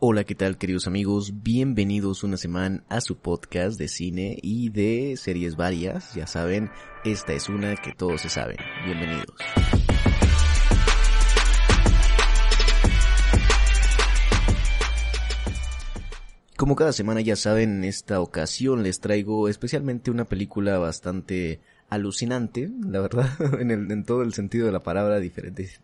Hola, ¿qué tal queridos amigos? Bienvenidos una semana a su podcast de cine y de series varias. Ya saben, esta es una que todos se saben. Bienvenidos. Como cada semana ya saben, en esta ocasión les traigo especialmente una película bastante alucinante, la verdad, en, el, en todo el sentido de la palabra,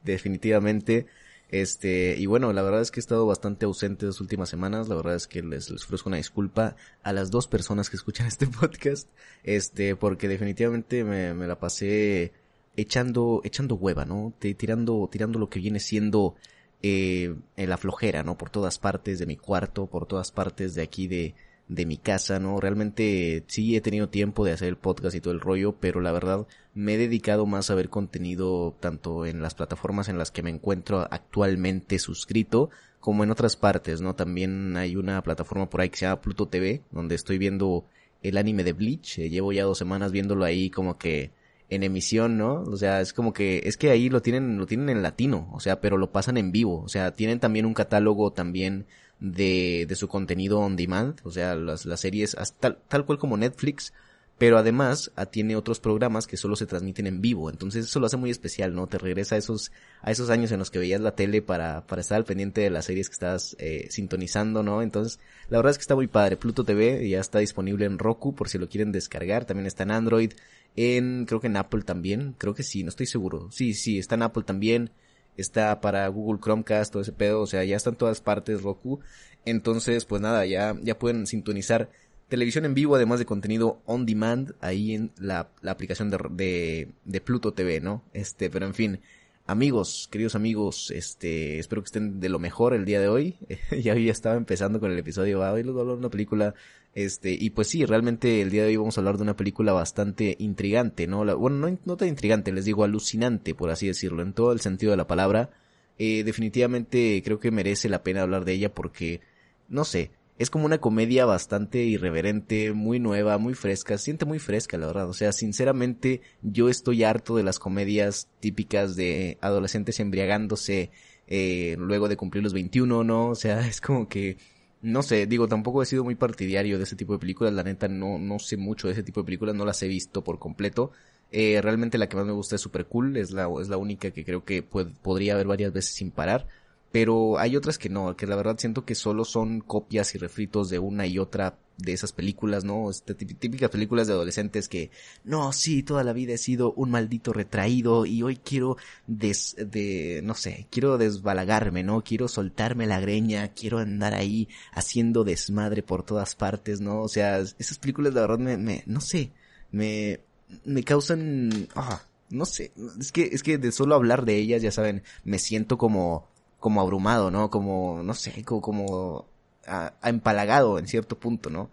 definitivamente. Este, y bueno, la verdad es que he estado bastante ausente las últimas semanas, la verdad es que les, ofrezco una disculpa a las dos personas que escuchan este podcast, este, porque definitivamente me, me la pasé echando, echando hueva, ¿no? Tirando, tirando lo que viene siendo eh, la flojera, ¿no? Por todas partes de mi cuarto, por todas partes de aquí de, de mi casa, ¿no? Realmente sí he tenido tiempo de hacer el podcast y todo el rollo, pero la verdad me he dedicado más a ver contenido tanto en las plataformas en las que me encuentro actualmente suscrito, como en otras partes, ¿no? También hay una plataforma por ahí que se llama Pluto TV, donde estoy viendo el anime de Bleach, eh, llevo ya dos semanas viéndolo ahí como que en emisión, ¿no? O sea, es como que, es que ahí lo tienen, lo tienen en latino, o sea, pero lo pasan en vivo, o sea, tienen también un catálogo también de, de su contenido on demand, o sea, las, las series, tal, tal cual como Netflix, pero además ah, tiene otros programas que solo se transmiten en vivo, entonces eso lo hace muy especial, ¿no? Te regresa a esos, a esos años en los que veías la tele para, para estar al pendiente de las series que estás eh, sintonizando, ¿no? Entonces, la verdad es que está muy padre. Pluto TV ya está disponible en Roku por si lo quieren descargar, también está en Android, en, creo que en Apple también, creo que sí, no estoy seguro. Sí, sí, está en Apple también, está para Google Chromecast, todo ese pedo, o sea, ya está en todas partes Roku. Entonces, pues nada, ya, ya pueden sintonizar televisión en vivo, además de contenido on demand, ahí en la, la aplicación de, de, de, Pluto TV, ¿no? Este, pero en fin, amigos, queridos amigos, este, espero que estén de lo mejor el día de hoy. ya ya estaba empezando con el episodio, hoy les voy a hablar de una película este, y pues sí, realmente el día de hoy vamos a hablar de una película bastante intrigante, ¿no? bueno, no, no tan intrigante, les digo alucinante, por así decirlo, en todo el sentido de la palabra. Eh, definitivamente creo que merece la pena hablar de ella porque, no sé, es como una comedia bastante irreverente, muy nueva, muy fresca, siente muy fresca, la verdad. O sea, sinceramente, yo estoy harto de las comedias típicas de adolescentes embriagándose eh, luego de cumplir los 21, ¿no? O sea, es como que no sé, digo, tampoco he sido muy partidario de ese tipo de películas, la neta no, no sé mucho de ese tipo de películas, no las he visto por completo. Eh, realmente la que más me gusta es Super Cool, es la, es la única que creo que podría haber varias veces sin parar pero hay otras que no, que la verdad siento que solo son copias y refritos de una y otra de esas películas, ¿no? Este, típicas películas de adolescentes que, no, sí, toda la vida he sido un maldito retraído y hoy quiero des, de, no sé, quiero desbalagarme, ¿no? Quiero soltarme la greña, quiero andar ahí haciendo desmadre por todas partes, ¿no? O sea, esas películas la verdad me, me no sé, me, me causan, ah, no sé, es que, es que de solo hablar de ellas, ya saben, me siento como, como abrumado, ¿no? Como, no sé, como, como a, empalagado en cierto punto, ¿no?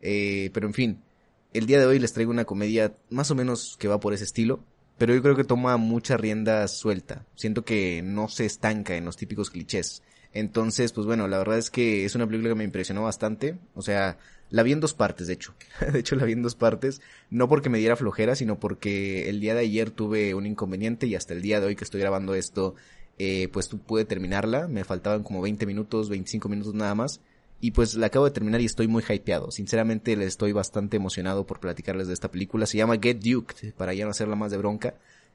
Eh, pero en fin, el día de hoy les traigo una comedia más o menos que va por ese estilo, pero yo creo que toma mucha rienda suelta. Siento que no se estanca en los típicos clichés. Entonces, pues bueno, la verdad es que es una película que me impresionó bastante. O sea, la vi en dos partes, de hecho. de hecho, la vi en dos partes. No porque me diera flojera, sino porque el día de ayer tuve un inconveniente y hasta el día de hoy que estoy grabando esto, eh, pues pude terminarla, me faltaban como 20 minutos, 25 minutos nada más, y pues la acabo de terminar y estoy muy hypeado, sinceramente estoy bastante emocionado por platicarles de esta película, se llama Get Duke, para ya no hacerla más de bronca,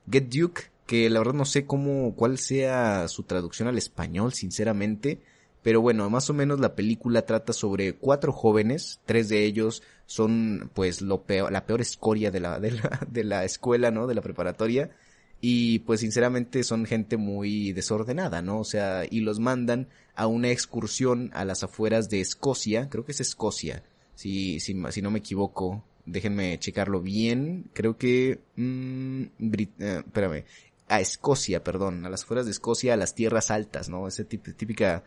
Get Duke, que la verdad no sé cómo, cuál sea su traducción al español, sinceramente, pero bueno, más o menos la película trata sobre cuatro jóvenes, tres de ellos son pues lo peor, la peor escoria de la, de la, de la escuela, ¿no? De la preparatoria, y pues sinceramente son gente muy desordenada, ¿no? O sea, y los mandan a una excursión a las afueras de Escocia, creo que es Escocia, si, si, si no me equivoco, déjenme checarlo bien, creo que, mmm, espérame, a Escocia, perdón, a las afueras de Escocia, a las tierras altas, ¿no? Esa típica,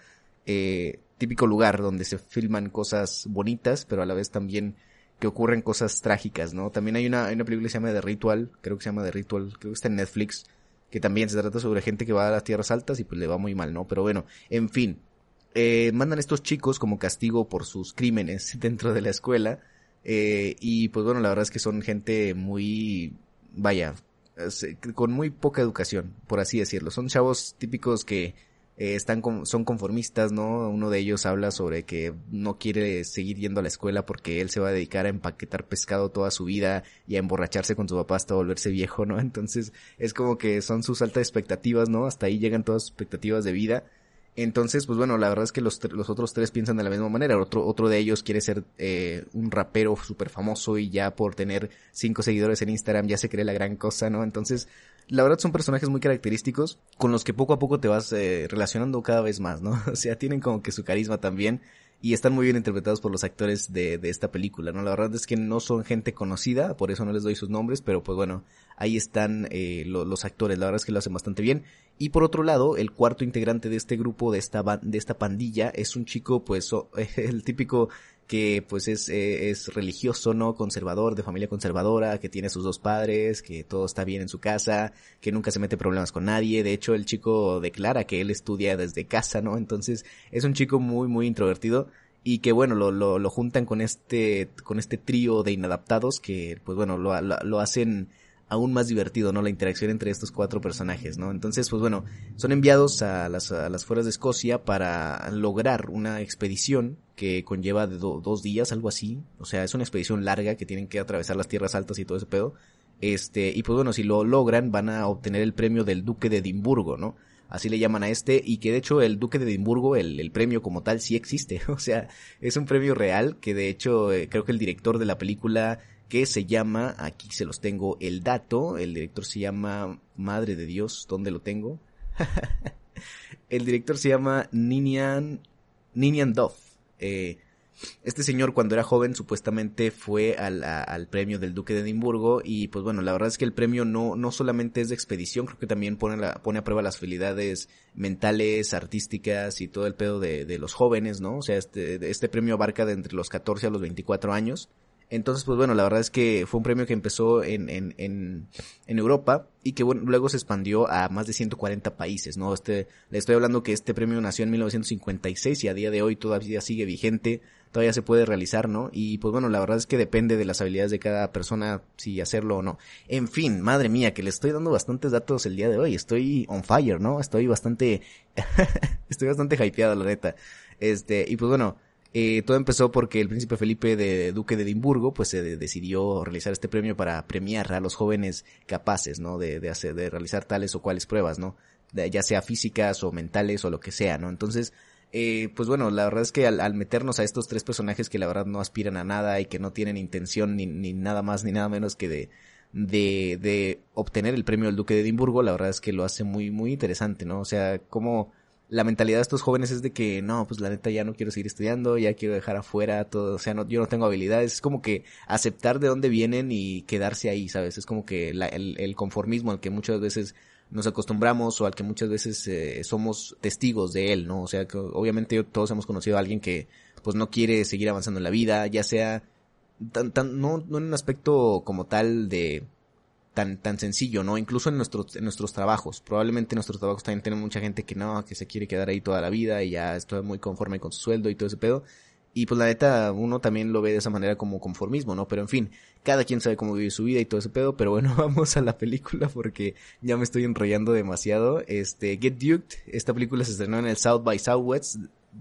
eh, típico lugar donde se filman cosas bonitas, pero a la vez también que ocurren cosas trágicas, ¿no? También hay una, hay una película que se llama The Ritual, creo que se llama The Ritual, creo que está en Netflix, que también se trata sobre gente que va a las tierras altas y pues le va muy mal, ¿no? Pero bueno, en fin, eh, mandan estos chicos como castigo por sus crímenes dentro de la escuela, eh, y pues bueno, la verdad es que son gente muy, vaya, con muy poca educación, por así decirlo. Son chavos típicos que eh, están son conformistas, ¿no? Uno de ellos habla sobre que no quiere seguir yendo a la escuela porque él se va a dedicar a empaquetar pescado toda su vida y a emborracharse con su papá hasta volverse viejo, ¿no? Entonces es como que son sus altas expectativas, ¿no? Hasta ahí llegan todas sus expectativas de vida. Entonces, pues bueno, la verdad es que los, los otros tres piensan de la misma manera. Otro, otro de ellos quiere ser eh, un rapero súper famoso y ya por tener cinco seguidores en Instagram ya se cree la gran cosa, ¿no? Entonces, la verdad son personajes muy característicos con los que poco a poco te vas eh, relacionando cada vez más, ¿no? O sea, tienen como que su carisma también y están muy bien interpretados por los actores de, de esta película, ¿no? La verdad es que no son gente conocida, por eso no les doy sus nombres, pero pues bueno, ahí están eh, los actores, la verdad es que lo hacen bastante bien. Y por otro lado, el cuarto integrante de este grupo, de esta, de esta pandilla, es un chico, pues, el típico que pues es, eh, es religioso, ¿no? Conservador, de familia conservadora, que tiene sus dos padres, que todo está bien en su casa, que nunca se mete problemas con nadie. De hecho, el chico declara que él estudia desde casa, ¿no? Entonces, es un chico muy, muy introvertido y que bueno, lo, lo, lo juntan con este, con este trío de inadaptados que pues bueno, lo, lo hacen aún más divertido, ¿no? La interacción entre estos cuatro personajes, ¿no? Entonces, pues bueno, son enviados a las, a las fueras de Escocia para lograr una expedición que conlleva de dos días, algo así. O sea, es una expedición larga que tienen que atravesar las tierras altas y todo ese pedo. Este, y pues bueno, si lo logran, van a obtener el premio del Duque de Edimburgo, ¿no? Así le llaman a este, y que de hecho el Duque de Edimburgo, el, el premio como tal, sí existe. O sea, es un premio real que de hecho eh, creo que el director de la película que se llama, aquí se los tengo el dato, el director se llama, madre de Dios, ¿dónde lo tengo? el director se llama Ninian, Ninian Duff. Eh, este señor cuando era joven supuestamente fue al, al, premio del Duque de Edimburgo y pues bueno, la verdad es que el premio no, no solamente es de expedición, creo que también pone, pone a prueba las habilidades mentales, artísticas y todo el pedo de, de los jóvenes, ¿no? O sea, este, este premio abarca de entre los 14 a los 24 años entonces, pues bueno, la verdad es que fue un premio que empezó en, en, en, en Europa y que bueno, luego se expandió a más de 140 países, ¿no? Este, le estoy hablando que este premio nació en 1956 y a día de hoy todavía sigue vigente, todavía se puede realizar, ¿no? Y pues bueno, la verdad es que depende de las habilidades de cada persona si hacerlo o no. En fin, madre mía, que le estoy dando bastantes datos el día de hoy, estoy on fire, ¿no? Estoy bastante, estoy bastante hypeado, la neta. Este, y pues bueno, eh, todo empezó porque el príncipe Felipe de Duque de Edimburgo pues se decidió realizar este premio para premiar a los jóvenes capaces, ¿no? De, de, hacer, de realizar tales o cuales pruebas, ¿no? ya sea físicas o mentales o lo que sea, ¿no? Entonces, eh, pues bueno, la verdad es que al, meternos a estos tres personajes que la verdad no aspiran a nada y que no tienen intención ni, ni nada más ni nada menos que de, de, de obtener el premio del Duque de Edimburgo, la verdad es que lo hace muy, muy interesante, ¿no? O sea, como la mentalidad de estos jóvenes es de que no, pues la neta ya no quiero seguir estudiando, ya quiero dejar afuera todo, o sea, no, yo no tengo habilidades, es como que aceptar de dónde vienen y quedarse ahí, ¿sabes? Es como que el, el, conformismo al que muchas veces nos acostumbramos o al que muchas veces eh, somos testigos de él, ¿no? O sea, que obviamente todos hemos conocido a alguien que pues no quiere seguir avanzando en la vida, ya sea tan, tan, no, no en un aspecto como tal de tan, tan sencillo, ¿no? Incluso en nuestros, en nuestros trabajos. Probablemente en nuestros trabajos también tenemos mucha gente que no, que se quiere quedar ahí toda la vida y ya estoy muy conforme con su sueldo y todo ese pedo. Y pues la neta, uno también lo ve de esa manera como conformismo, ¿no? Pero en fin, cada quien sabe cómo vive su vida y todo ese pedo. Pero bueno, vamos a la película porque ya me estoy enrollando demasiado. Este, Get Duked, esta película se estrenó en el South by Southwest,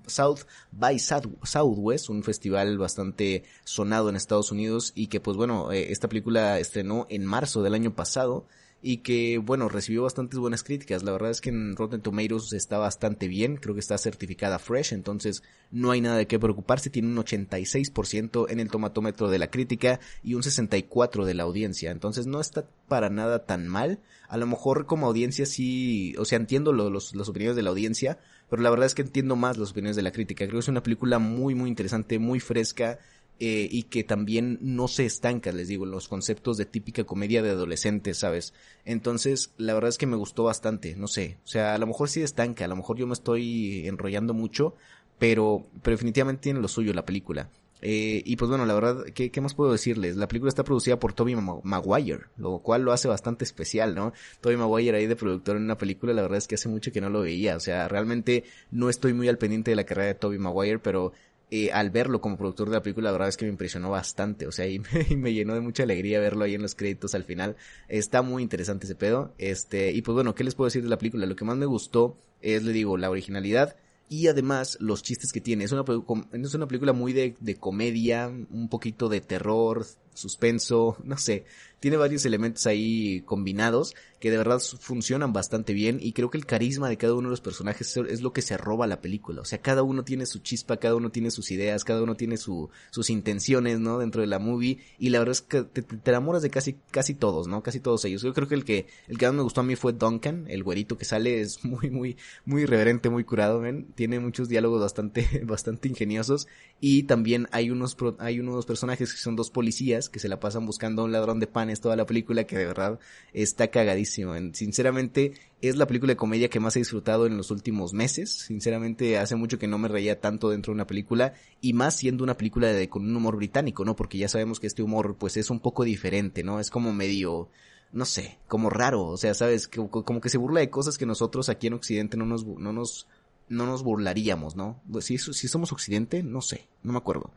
South by Southwest, un festival bastante sonado en Estados Unidos y que pues bueno, eh, esta película estrenó en marzo del año pasado y que bueno, recibió bastantes buenas críticas. La verdad es que en Rotten Tomatoes está bastante bien, creo que está certificada fresh, entonces no hay nada de qué preocuparse, tiene un 86% en el tomatómetro de la crítica y un 64 de la audiencia, entonces no está para nada tan mal. A lo mejor como audiencia sí, o sea, entiendo los, las opiniones de la audiencia, pero la verdad es que entiendo más las opiniones de la crítica. Creo que es una película muy, muy interesante, muy fresca, eh, y que también no se estanca, les digo, los conceptos de típica comedia de adolescentes, ¿sabes? Entonces, la verdad es que me gustó bastante, no sé, o sea, a lo mejor sí estanca, a lo mejor yo me estoy enrollando mucho, pero, pero definitivamente tiene lo suyo la película. Eh, y pues bueno, la verdad, ¿qué, ¿qué, más puedo decirles? La película está producida por Toby Maguire, lo cual lo hace bastante especial, ¿no? Toby Maguire ahí de productor en una película, la verdad es que hace mucho que no lo veía, o sea, realmente no estoy muy al pendiente de la carrera de Toby Maguire, pero eh, al verlo como productor de la película, la verdad es que me impresionó bastante, o sea, y me, y me, llenó de mucha alegría verlo ahí en los créditos al final. Está muy interesante ese pedo, este, y pues bueno, ¿qué les puedo decir de la película? Lo que más me gustó es, le digo, la originalidad, y además los chistes que tiene. Es una, es una película muy de, de comedia, un poquito de terror, suspenso, no sé, tiene varios elementos ahí combinados que de verdad funcionan bastante bien y creo que el carisma de cada uno de los personajes es lo que se roba la película, o sea, cada uno tiene su chispa, cada uno tiene sus ideas, cada uno tiene su, sus intenciones, ¿no? Dentro de la movie y la verdad es que te, te, enamoras de casi, casi todos, ¿no? Casi todos ellos. Yo creo que el que, el que más me gustó a mí fue Duncan, el güerito que sale es muy, muy, muy irreverente, muy curado, ¿ven? Tiene muchos diálogos bastante, bastante ingeniosos y también hay unos, hay unos personajes que son dos policías que se la pasan buscando a un ladrón de panes toda la película que de verdad está cagadísimo. Sinceramente, es la película de comedia que más he disfrutado en los últimos meses. Sinceramente, hace mucho que no me reía tanto dentro de una película y más siendo una película de, con un humor británico, ¿no? Porque ya sabemos que este humor pues es un poco diferente, ¿no? Es como medio no sé, como raro, o sea, sabes, como que se burla de cosas que nosotros aquí en Occidente no nos, no nos, no nos burlaríamos, ¿no? Si, si somos Occidente, no sé, no me acuerdo.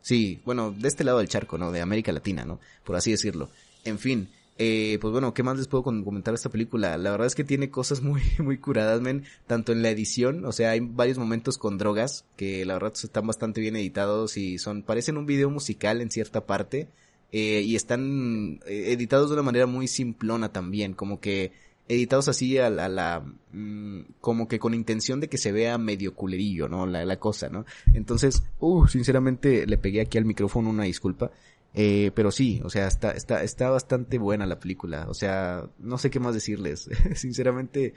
Sí, bueno, de este lado del charco, ¿no? De América Latina, ¿no? Por así decirlo. En fin, eh, pues bueno, ¿qué más les puedo comentar de esta película? La verdad es que tiene cosas muy, muy curadas, men, tanto en la edición, o sea, hay varios momentos con drogas que la verdad están bastante bien editados y son, parecen un video musical en cierta parte, eh, y están eh, editados de una manera muy simplona también, como que editados así a, la, mm, como que con intención de que se vea medio culerillo, ¿no? La, la cosa, ¿no? Entonces, uh, sinceramente le pegué aquí al micrófono una disculpa. Eh, pero sí, o sea, está, está, está bastante buena la película. O sea, no sé qué más decirles. Sinceramente,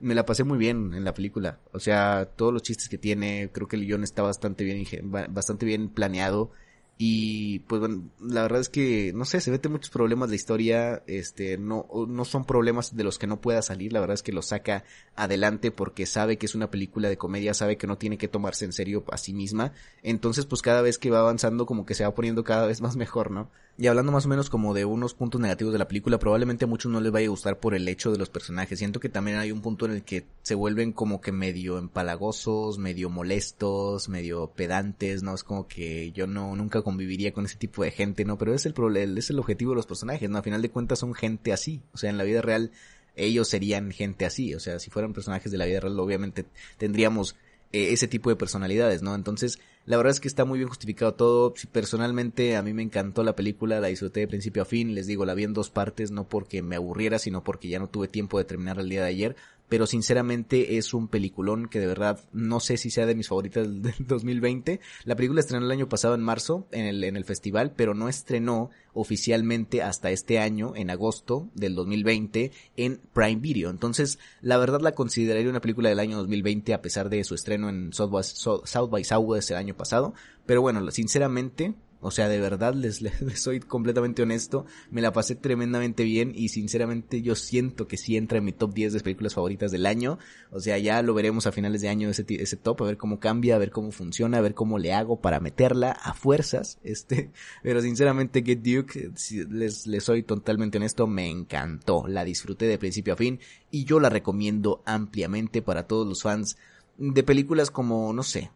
me la pasé muy bien en la película. O sea, todos los chistes que tiene, creo que el guion está bastante bien, bastante bien planeado. Y pues bueno, la verdad es que, no sé, se mete muchos problemas de historia, este, no, no son problemas de los que no pueda salir, la verdad es que lo saca adelante porque sabe que es una película de comedia, sabe que no tiene que tomarse en serio a sí misma, entonces pues cada vez que va avanzando como que se va poniendo cada vez más mejor, ¿no? Y hablando más o menos como de unos puntos negativos de la película, probablemente a muchos no les vaya a gustar por el hecho de los personajes. Siento que también hay un punto en el que se vuelven como que medio empalagosos, medio molestos, medio pedantes, ¿no? Es como que yo no, nunca conviviría con ese tipo de gente, ¿no? Pero es el es el objetivo de los personajes, ¿no? A final de cuentas son gente así. O sea, en la vida real ellos serían gente así. O sea, si fueran personajes de la vida real, obviamente tendríamos eh, ese tipo de personalidades, ¿no? Entonces, la verdad es que está muy bien justificado todo. Personalmente, a mí me encantó la película, la disfruté de principio a fin. Les digo, la vi en dos partes, no porque me aburriera, sino porque ya no tuve tiempo de terminar el día de ayer pero sinceramente es un peliculón que de verdad no sé si sea de mis favoritas del 2020. La película estrenó el año pasado en marzo en el, en el festival, pero no estrenó oficialmente hasta este año, en agosto del 2020, en Prime Video. Entonces, la verdad la consideraría una película del año 2020 a pesar de su estreno en South by, South by Southwest el año pasado. Pero bueno, sinceramente, o sea, de verdad les, les, soy completamente honesto, me la pasé tremendamente bien y sinceramente yo siento que sí entra en mi top 10 de películas favoritas del año. O sea, ya lo veremos a finales de año ese, ese top, a ver cómo cambia, a ver cómo funciona, a ver cómo le hago para meterla a fuerzas, este, pero sinceramente Get Duke, les, les soy totalmente honesto, me encantó, la disfruté de principio a fin y yo la recomiendo ampliamente para todos los fans de películas como, no sé,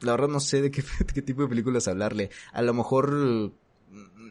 la verdad no sé de qué, tipo de películas hablarle. A lo mejor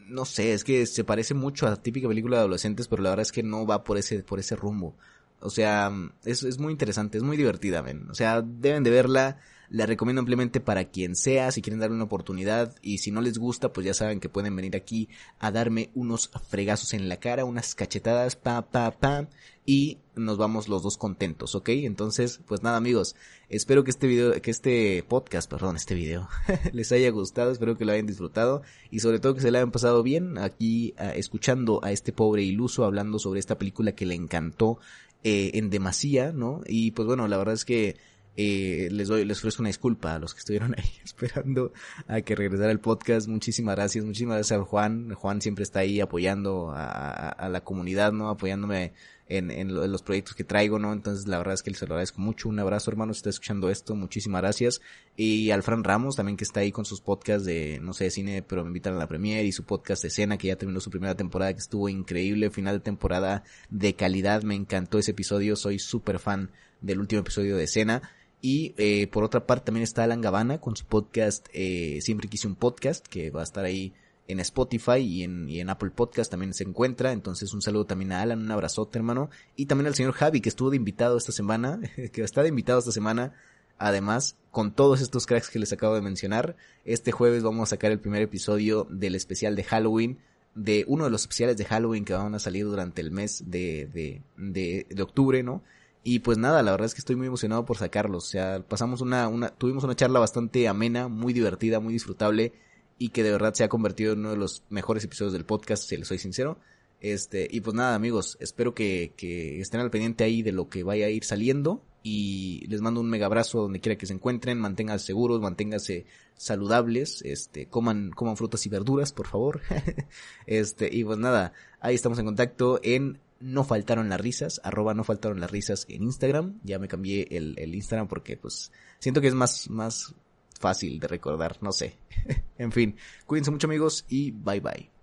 no sé, es que se parece mucho a típica película de adolescentes, pero la verdad es que no va por ese, por ese rumbo. O sea, es, es muy interesante, es muy divertida, ven. O sea, deben de verla. La recomiendo ampliamente para quien sea, si quieren darle una oportunidad. Y si no les gusta, pues ya saben que pueden venir aquí a darme unos fregazos en la cara, unas cachetadas, pa, pa, pa. Y nos vamos los dos contentos, ¿ok? Entonces, pues nada amigos, espero que este video, que este podcast, perdón, este video, les haya gustado, espero que lo hayan disfrutado y sobre todo que se le hayan pasado bien aquí uh, escuchando a este pobre iluso hablando sobre esta película que le encantó eh, en demasía, ¿no? Y pues bueno, la verdad es que eh, les doy, les ofrezco una disculpa a los que estuvieron ahí esperando a que regresara el podcast. Muchísimas gracias, muchísimas gracias a Juan. Juan siempre está ahí apoyando a, a, a la comunidad, ¿no? Apoyándome en, en, los proyectos que traigo, ¿no? Entonces la verdad es que les agradezco mucho. Un abrazo hermano, si está escuchando esto, muchísimas gracias. Y al Fran Ramos también que está ahí con sus podcasts de, no sé, de cine, pero me invitan a la premier y su podcast de escena que ya terminó su primera temporada que estuvo increíble, final de temporada de calidad, me encantó ese episodio, soy súper fan del último episodio de escena. Y eh, por otra parte también está Alan Gavana con su podcast, eh, siempre quise un podcast, que va a estar ahí en Spotify y en, Apple Podcast también se encuentra. Entonces un saludo también a Alan, un abrazote hermano. Y también al señor Javi que estuvo de invitado esta semana, que está de invitado esta semana. Además, con todos estos cracks que les acabo de mencionar, este jueves vamos a sacar el primer episodio del especial de Halloween, de uno de los especiales de Halloween que van a salir durante el mes de, de, de octubre, ¿no? Y pues nada, la verdad es que estoy muy emocionado por sacarlos. O sea, pasamos una, una, tuvimos una charla bastante amena, muy divertida, muy disfrutable y que de verdad se ha convertido en uno de los mejores episodios del podcast, si les soy sincero. Este, y pues nada, amigos, espero que, que estén al pendiente ahí de lo que vaya a ir saliendo. Y les mando un mega abrazo donde quiera que se encuentren, manténganse seguros, manténganse saludables, este, coman, coman frutas y verduras, por favor. este, y pues nada, ahí estamos en contacto en no faltaron las risas, arroba no faltaron las risas en Instagram. Ya me cambié el, el Instagram porque pues siento que es más, más fácil de recordar, no sé. en fin, cuídense mucho amigos y bye bye.